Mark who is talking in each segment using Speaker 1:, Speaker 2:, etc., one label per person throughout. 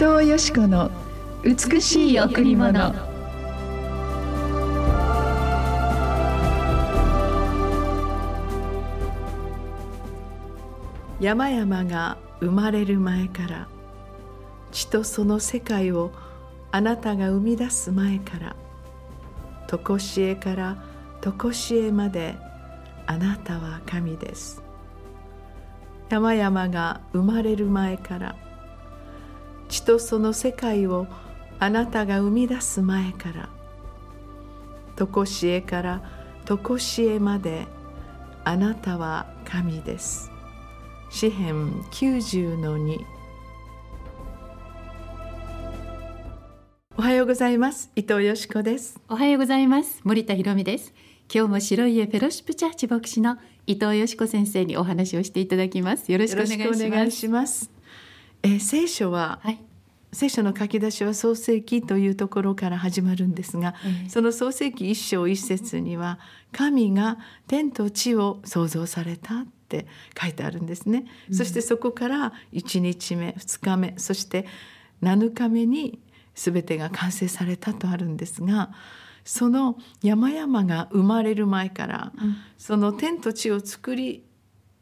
Speaker 1: 藤よし子の美しい贈り物。
Speaker 2: 山々が生まれる前から地とその世界をあなたが生み出す前から常しえから常しえまであなたは神です。山々が生まれる前から地とその世界をあなたが生み出す前から常しえから常しえまであなたは神です。詩編90の2おはようございます。伊藤よしこです。
Speaker 3: おはようございます。森田博美です。今日も白い家フェロシップチャーチ牧師の伊藤よしこ先生にお話をしていただきます。よろしくお願いします
Speaker 2: えー聖書は、
Speaker 3: はい。
Speaker 2: 聖書の書き出しは創世記というところから始まるんですが、
Speaker 3: ええ。
Speaker 2: その創世記一章一節には神が天と地を創造されたって書いてあるんですね、そしてそこから1日目2日目そして7日目に全てが完成されたとあるんですがその山々が生まれる前から、
Speaker 3: うん。
Speaker 2: その天と地を作り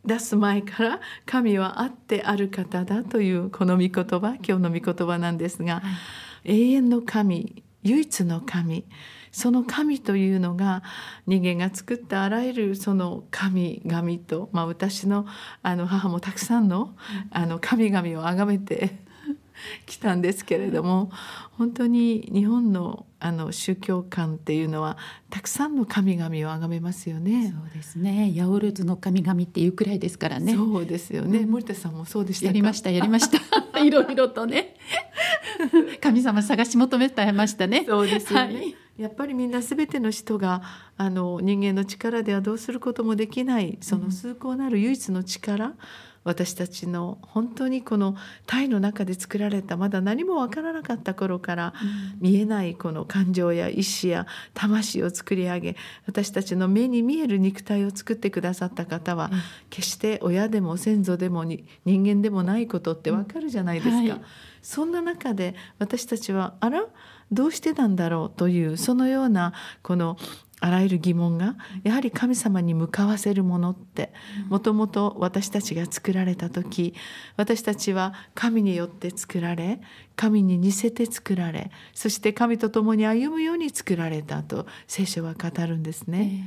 Speaker 2: 出す前から神はあってある方だというこの御言葉今日の御言葉なんですが、永遠の神唯一の神その神というのが人間が作ったあらゆるその神々と、まあ、私のあの母もたくさんのあの神々を崇めてきたんですけれども本当に日本のあの宗教観っていうのはたくさんの神々を崇めますよね。
Speaker 3: そうですね。ヤオルズの神々っていうくらいですからね。
Speaker 2: そうですよね、
Speaker 3: うん。
Speaker 2: 森田さんもそうでしたか？
Speaker 3: やりましたやりました。いろいろとね。神様探し求めてましたね。
Speaker 2: そうですよね、
Speaker 3: はい。
Speaker 2: やっぱりみんな全ての人があの人間の力ではどうすることもできないその崇高なる唯一の力、私たちの本当にこの体の中で作られたまだ何もわからなかった頃から見えないこの感情や意志や魂を作り上げ私たちの目に見える肉体を作ってくださった方は
Speaker 3: うん。
Speaker 2: 決して親でも先祖でもに人間でもないことってわかるじゃないですか。
Speaker 3: うんはい。
Speaker 2: そんな中で私たちはあら？どうしてなんだろう？というそのようなこのあらゆる疑問がやはり神様に向かわせるものってもともと私たちが作られた時私たちは神によって作られ神に似せて作られそして神と共に歩むように作られたと聖書は語るんですね。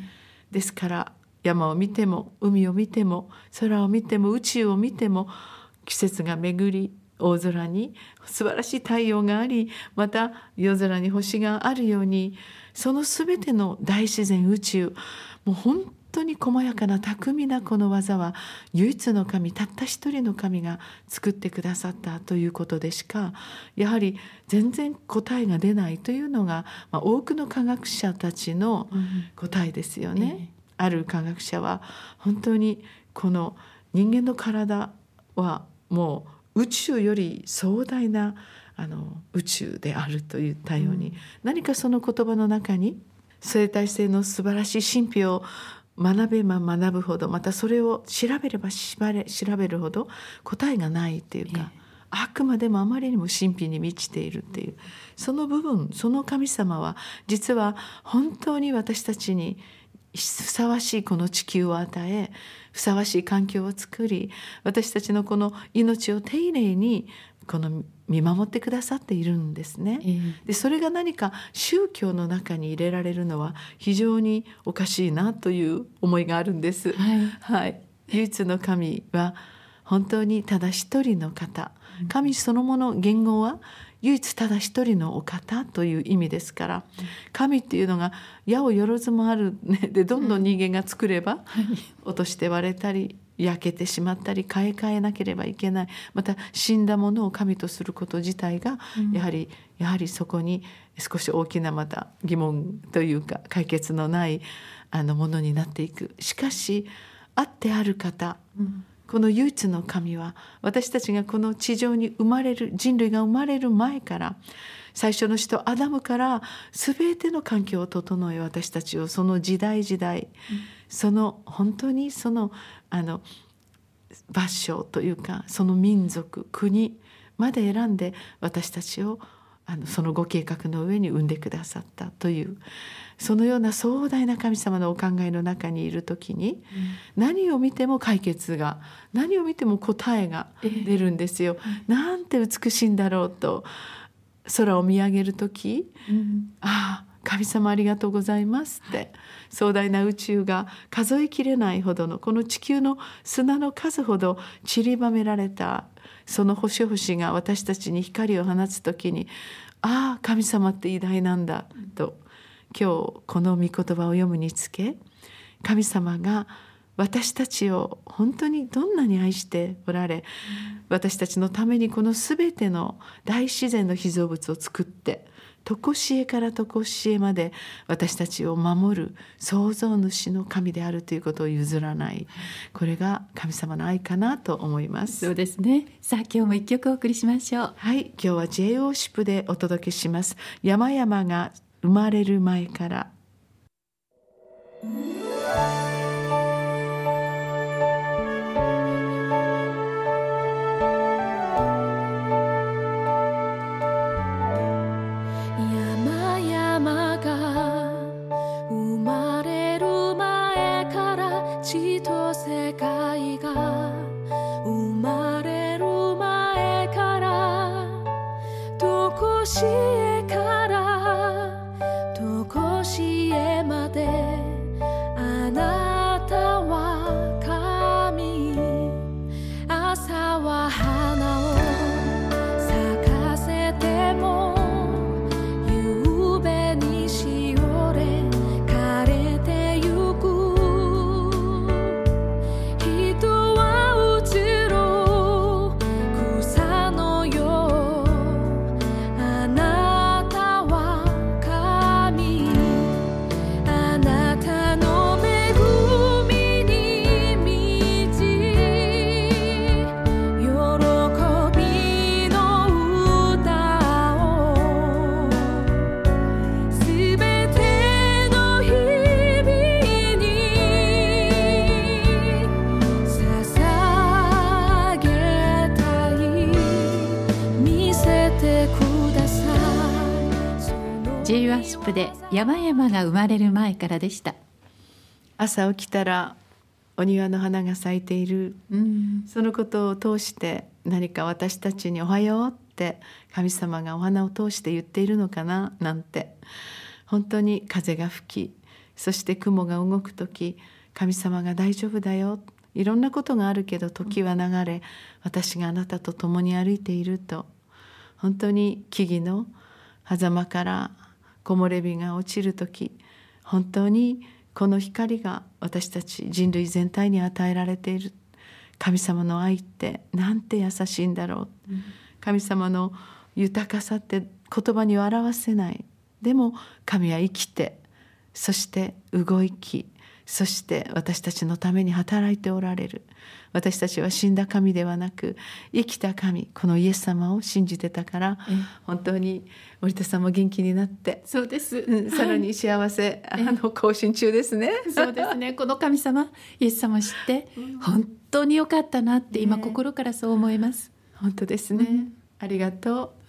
Speaker 2: ですから山を見ても海を見ても空を見ても宇宙を見ても季節が巡り大空に素晴らしい太陽がありまた夜空に星があるようにその全ての大自然宇宙もう本当に細やかな巧みなこの技は唯一の神たった一人の神が作ってくださったということでしかやはり全然答えが出ないというのが、まあ、多くの科学者たちの
Speaker 3: うん
Speaker 2: 答えですよね。
Speaker 3: ええ
Speaker 2: ある科学者は本当にこの人間の体はもう宇宙より壮大なあの宇宙であると言ったように、
Speaker 3: うん。
Speaker 2: 何かその言葉の中に生態性の素晴らしい神秘を学べば学ぶほどまたそれを調べれば調べるほど答えがないっていうか、
Speaker 3: ええ。
Speaker 2: あくまでもあまりにも神秘に満ちているっていうその部分その神様は実は本当に私たちにふさわしいこの地球を与えふさわしい環境を作り私たちのこの命を丁寧にこの見守ってくださっているんですね。
Speaker 3: ええ。
Speaker 2: でそれが何か宗教の中に入れられるのは非常におかしいなという思いがあるんです。
Speaker 3: はい。
Speaker 2: はい、唯一の神は本当にただ一人の方。神そのもの言語は唯一ただ一人のお方という意味ですから神っていうのが矢をよずもある、ね、でどんどん人間が作れば落として割れたり焼けてしまったり買い替えなければいけない。また死んだものを神とすること自体が
Speaker 3: うん。
Speaker 2: やはり、やはりそこに少し大きなまた疑問というか解決のないあのものになっていく。しかしあってある方
Speaker 3: うん
Speaker 2: この唯一の神は私たちがこの地上に生まれる人類が生まれる前から最初の人アダムから全ての環境を整え私たちをその時代時代、その本当にそのあの場所というかその民族国まで選んで私たちをあのそのご計画の上に産んでくださったというそのような壮大な神様のお考えの中にいる時に、何を見ても解決が何を見ても答えが出るんですよ。なんて美しいんだろうと空を見上げる時、ああ神様ありがとうございますって壮大な宇宙が数えきれないほどのこの地球の砂の数ほど散りばめられたその星々が私たちに光を放つ時にああ神様って偉大なんだと今日この御言葉を読むにつけ神様が私たちを本当にどんなに愛しておられ私たちのためにこの全ての大自然の被造物を作って常しえから常しえまで私たちを守る創造主の神であるということを譲らないこれが神様の愛かなと思います。
Speaker 3: そうですね。さあ今日も一曲お送りしましょう。
Speaker 2: はい今日は J オーシップでお届けします。山々が生まれる前から
Speaker 4: から地と世界がその
Speaker 3: J ワスプで山々が生まれる前からでした。
Speaker 2: 朝起きたらお庭の花が咲いている。
Speaker 3: うん。
Speaker 2: そのことを通して何か私たちに「おはよう」って神様がお花を通して言っているのかななんて。本当に風が吹きそして雲が動く時神様が「大丈夫だよ」いろんなことがあるけど時は流れ私があなたと共に歩いていると。本当に木々の狭間から木漏れ日が落ちる時本当にこの光が私たち人類全体に与えられている。神様の愛ってなんて優しいんだろう、神様の豊かさって言葉には表せない。でも神は生きてそして動きそして私たちのために働いておられる私たちは死んだ神ではなく生きた神このイエス様を信じてたから
Speaker 3: ええ。
Speaker 2: 本当に森田さんも元気になって、
Speaker 3: そうです、
Speaker 2: うん、さらに幸せ、あの更新中ですね。
Speaker 3: そうですね。この神様イエス様知って本当に良かったなって今
Speaker 2: ね
Speaker 3: 心からそう思います、
Speaker 2: 本当ですね、ありがとう。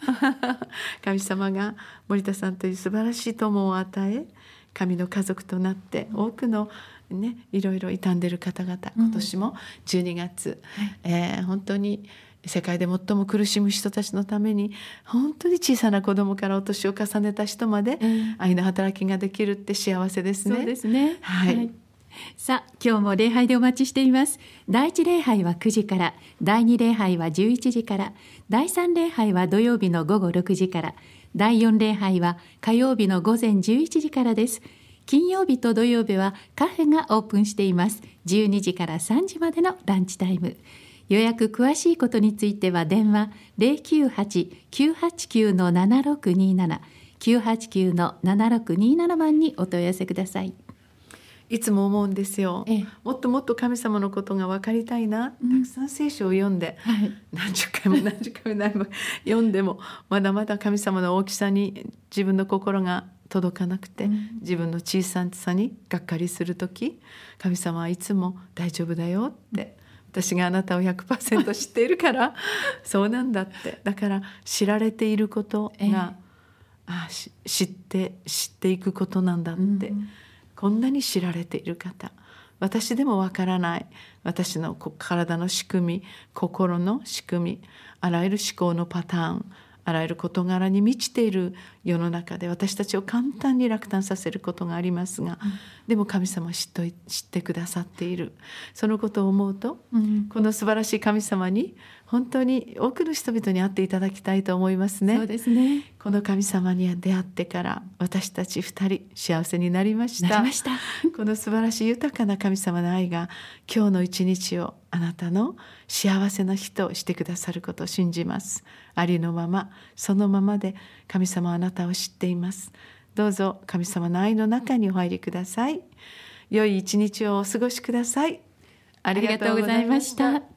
Speaker 2: 神様が森田さんという素晴らしい友を与え神の家族となって多くのねいろいろ傷んでる方々
Speaker 3: うん。
Speaker 2: 今年も12月、えー本当に世界で最も苦しむ人たちのために本当に小さな子供からお年を重ねた人まで
Speaker 3: ええ
Speaker 2: 愛の働きができるって幸せですね。
Speaker 3: そうですね。
Speaker 2: はい。
Speaker 3: さあ今日も礼拝でお待ちしています。第一礼拝は9時から第二礼拝は11時から第三礼拝は土曜日の午後6時から第四礼拝は火曜日の午前11時からです。金曜日と土曜日はカフェがオープンしています。12時から3時までのランチタイム。予約詳しいことについては電話098-989の7627 989の7627番にお問い合わせください。
Speaker 2: いつも思うんですよ、
Speaker 3: ええ。
Speaker 2: もっともっと神様のことが分かりたいな、
Speaker 3: うん。
Speaker 2: たくさん聖書を読んで。
Speaker 3: はい、
Speaker 2: 何十回も 何十回も何も読んでもまだまだ神様の大きさに自分の心が届かなくて、
Speaker 3: うん。
Speaker 2: 自分の小ささにがっかりする時神様はいつも「大丈夫だよ」って私があなたを100%知っているから そうなんだって。だから知られていることが、
Speaker 3: ええ。
Speaker 2: あし知って知っていくことなんだって、
Speaker 3: うん
Speaker 2: こんなに知られている方。私でもわからない。私のこ体の仕組み心の仕組みあらゆる思考のパターンあらゆる事柄に満ちている世の中で私たちを簡単に落胆させることがありますが、でも神様は知っとい知ってくださっている。そのことを思うと
Speaker 3: うん。
Speaker 2: この素晴らしい神様に本当に多くの人々に会っていただきたいと思いますね。
Speaker 3: そうですね
Speaker 2: この神様に出会ってから私たち二人幸せになりました。
Speaker 3: なりました
Speaker 2: この素晴らしい豊かな神様の愛が今日の一日をあなたの幸せな日としてくださることを信じます。ありのままそのままで神様はあなたを知っています。どうぞ神様の愛の中にお入りください。良い一日をお過ごしください。あ
Speaker 3: ありがとうございました